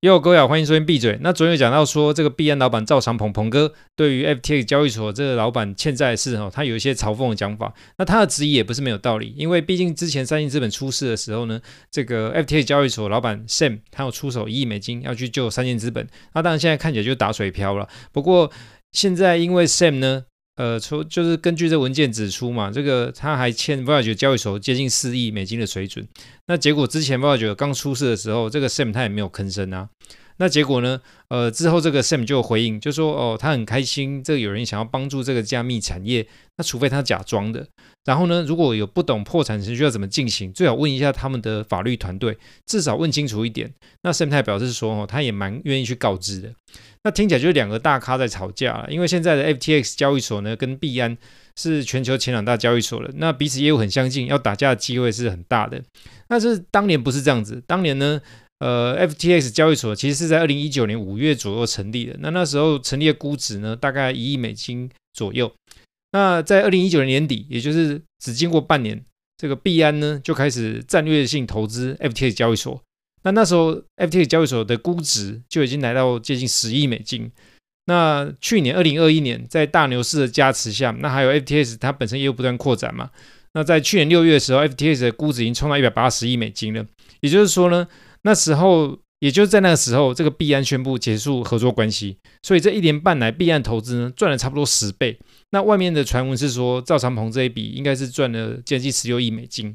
哟，各位好，欢迎收听闭嘴。那昨天有讲到说，这个币安老板赵长鹏鹏哥对于 FTX 交易所这个老板欠债的事哈，他有一些嘲讽的讲法。那他的质疑也不是没有道理，因为毕竟之前三箭资本出事的时候呢，这个 FTX 交易所老板 Sam 他有出手一亿美金要去救三箭资本。那当然现在看起来就打水漂了。不过现在因为 Sam 呢，呃，出就是根据这文件指出嘛，这个他还欠 v o y a g e 交易所接近四亿美金的水准。那结果之前 v o y a g e 刚出事的时候，这个 Sam 他也没有吭声啊。那结果呢？呃，之后这个 Sam 就回应，就说哦，他很开心，这个有人想要帮助这个加密产业。那除非他假装的。然后呢，如果有不懂破产程序要怎么进行，最好问一下他们的法律团队，至少问清楚一点。那 Sam 他表示说哦，他也蛮愿意去告知的。那听起来就是两个大咖在吵架了，因为现在的 FTX 交易所呢，跟币安是全球前两大交易所了，那彼此业务很相近，要打架的机会是很大的。但是当年不是这样子，当年呢，呃，FTX 交易所其实是在二零一九年五月左右成立的，那那时候成立的估值呢，大概一亿美金左右。那在二零一九年年底，也就是只经过半年，这个币安呢就开始战略性投资 FTX 交易所。那那时候，FTX 交易所的估值就已经来到接近十亿美金。那去年二零二一年，在大牛市的加持下，那还有 FTX 它本身业务不断扩展嘛。那在去年六月的时候，FTX 的估值已经冲到一百八十亿美金了。也就是说呢，那时候，也就是在那个时候，这个币安宣布结束合作关系。所以这一年半来，币安投资呢赚了差不多十倍。那外面的传闻是说，赵长鹏这一笔应该是赚了接近十六亿美金。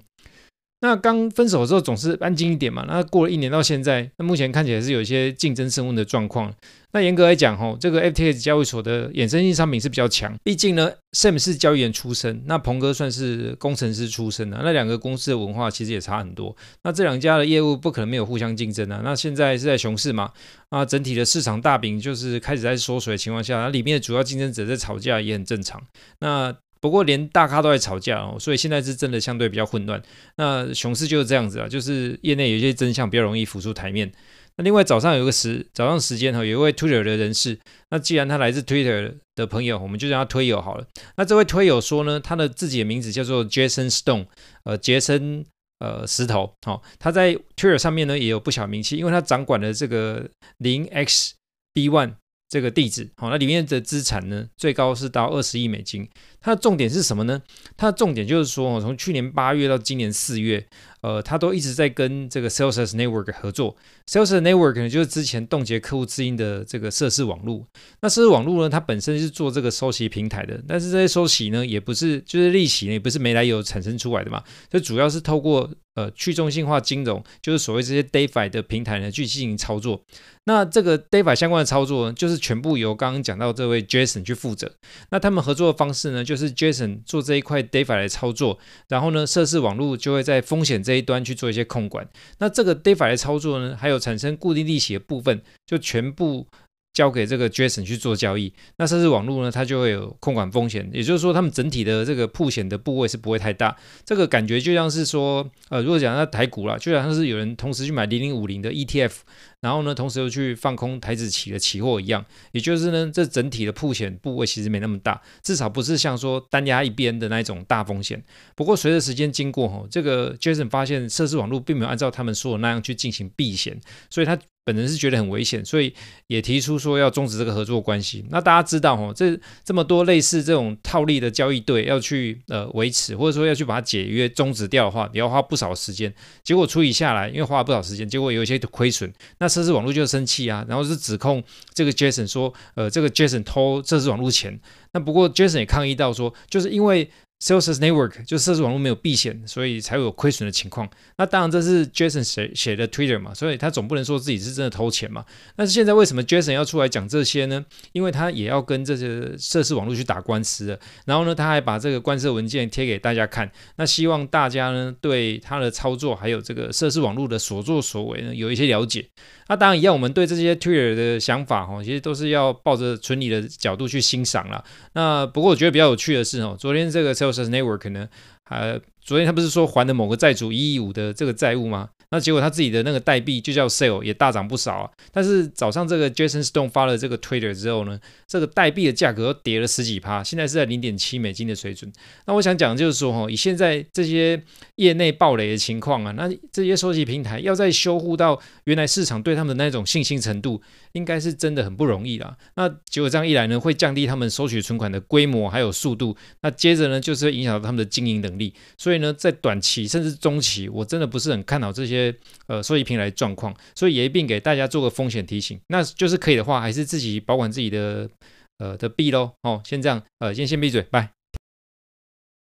那刚分手的时候总是安静一点嘛，那过了一年到现在，那目前看起来是有一些竞争升温的状况。那严格来讲，吼，这个 FTX 交易所的衍生性商品是比较强，毕竟呢，Sam 是交易员出身，那鹏哥算是工程师出身的，那两个公司的文化其实也差很多。那这两家的业务不可能没有互相竞争啊。那现在是在熊市嘛，啊，整体的市场大饼就是开始在缩水的情况下，那里面的主要竞争者在吵架也很正常。那不过连大咖都在吵架哦，所以现在是真的相对比较混乱。那熊市就是这样子啊，就是业内有些真相比较容易浮出台面。那另外早上有个时早上时间哈，有一位 Twitter 的人士，那既然他来自 Twitter 的朋友，我们就叫他推友好了。那这位推友说呢，他的自己的名字叫做 Jason Stone，呃，杰森呃石头，好，他在 Twitter 上面呢也有不小名气，因为他掌管了这个零 X B One。这个地址好，那里面的资产呢，最高是到二十亿美金。它的重点是什么呢？它的重点就是说，从去年八月到今年四月，呃，它都一直在跟这个 Celsius Network 合作。Celsius Network 呢，就是之前冻结客户资金的这个涉事网络。那涉事网络呢，它本身是做这个收息平台的，但是这些收息呢，也不是就是利息呢，也不是没来由产生出来的嘛，就主要是透过呃去中心化金融，就是所谓这些 DeFi 的平台呢去进行操作。那这个 DeFi 相关的操作呢，就是全部由刚刚讲到这位 Jason 去负责。那他们合作的方式呢，就就是 Jason 做这一块 DeFi 来操作，然后呢，涉事网络就会在风险这一端去做一些控管。那这个 DeFi 来操作呢，还有产生固定利息的部分，就全部。交给这个 Jason 去做交易，那设置网络呢，它就会有控管风险，也就是说，他们整体的这个铺险的部位是不会太大。这个感觉就像是说，呃，如果讲到台股啦，就像是有人同时去买零零五零的 ETF，然后呢，同时又去放空台指期的期货一样，也就是呢，这整体的铺险部位其实没那么大，至少不是像说单压一边的那一种大风险。不过随着时间经过，吼，这个 Jason 发现设置网络并没有按照他们说的那样去进行避险，所以他。本人是觉得很危险，所以也提出说要终止这个合作关系。那大家知道哦，这这么多类似这种套利的交易对要去呃维持，或者说要去把它解约终止掉的话，你要花不少时间。结果处理下来，因为花了不少时间，结果有一些亏损。那涉事网络就生气啊，然后是指控这个 Jason 说，呃，这个 Jason 偷涉事网络钱。那不过 Jason 也抗议到说，就是因为。Sales Network 就涉事网络没有避险，所以才会有亏损的情况。那当然这是 Jason 写写的 Twitter 嘛，所以他总不能说自己是真的偷钱嘛。但是现在为什么 Jason 要出来讲这些呢？因为他也要跟这些设施网络去打官司了。然后呢，他还把这个官司文件贴给大家看。那希望大家呢对他的操作还有这个设施网络的所作所为呢有一些了解。那当然，一样，我们对这些 Twitter 的想法哈，其实都是要抱着纯理的角度去欣赏啦。那不过我觉得比较有趣的是哦，昨天这个 sale 这个 Network 呢，呃，昨天他不是说还的某个债主一亿五的这个债务吗？那结果他自己的那个代币就叫 Sale 也大涨不少啊。但是早上这个 Jason Stone 发了这个 Twitter 之后呢，这个代币的价格又跌了十几趴，现在是在零点七美金的水准。那我想讲就是说哈，以现在这些业内暴雷的情况啊，那这些收集平台要再修复到原来市场对他们的那种信心程度，应该是真的很不容易啦。那结果这样一来呢，会降低他们收取存款的规模还有速度，那接着呢，就是会影响到他们的经营能力。所以呢，在短期甚至中期，我真的不是很看好这些些呃收益平台状况，所以也一并给大家做个风险提醒。那就是可以的话，还是自己保管自己的呃的币喽。哦，先这样，呃，先先闭嘴，拜。